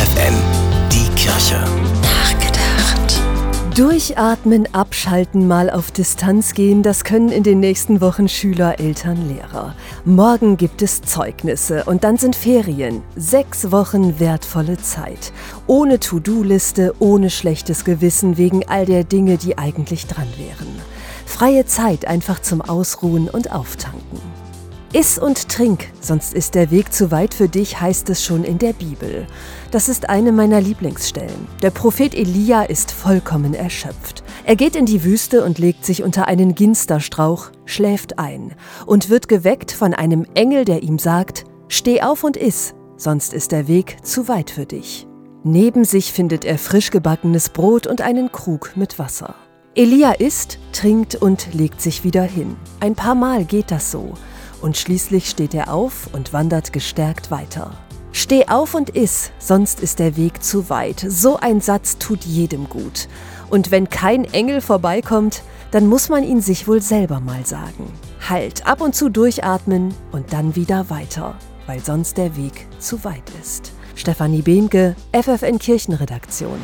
FFN, die Kirche. Nachgedacht. Durchatmen, abschalten, mal auf Distanz gehen, das können in den nächsten Wochen Schüler, Eltern, Lehrer. Morgen gibt es Zeugnisse und dann sind Ferien. Sechs Wochen wertvolle Zeit. Ohne To-Do-Liste, ohne schlechtes Gewissen wegen all der Dinge, die eigentlich dran wären. Freie Zeit einfach zum Ausruhen und Auftanken. Iss und trink, sonst ist der Weg zu weit für dich, heißt es schon in der Bibel. Das ist eine meiner Lieblingsstellen. Der Prophet Elia ist vollkommen erschöpft. Er geht in die Wüste und legt sich unter einen Ginsterstrauch, schläft ein und wird geweckt von einem Engel, der ihm sagt, Steh auf und iss, sonst ist der Weg zu weit für dich. Neben sich findet er frisch gebackenes Brot und einen Krug mit Wasser. Elia isst, trinkt und legt sich wieder hin. Ein paar Mal geht das so und schließlich steht er auf und wandert gestärkt weiter. Steh auf und iss, sonst ist der Weg zu weit. So ein Satz tut jedem gut. Und wenn kein Engel vorbeikommt, dann muss man ihn sich wohl selber mal sagen. Halt, ab und zu durchatmen und dann wieder weiter, weil sonst der Weg zu weit ist. Stefanie Behnke, FFN Kirchenredaktion.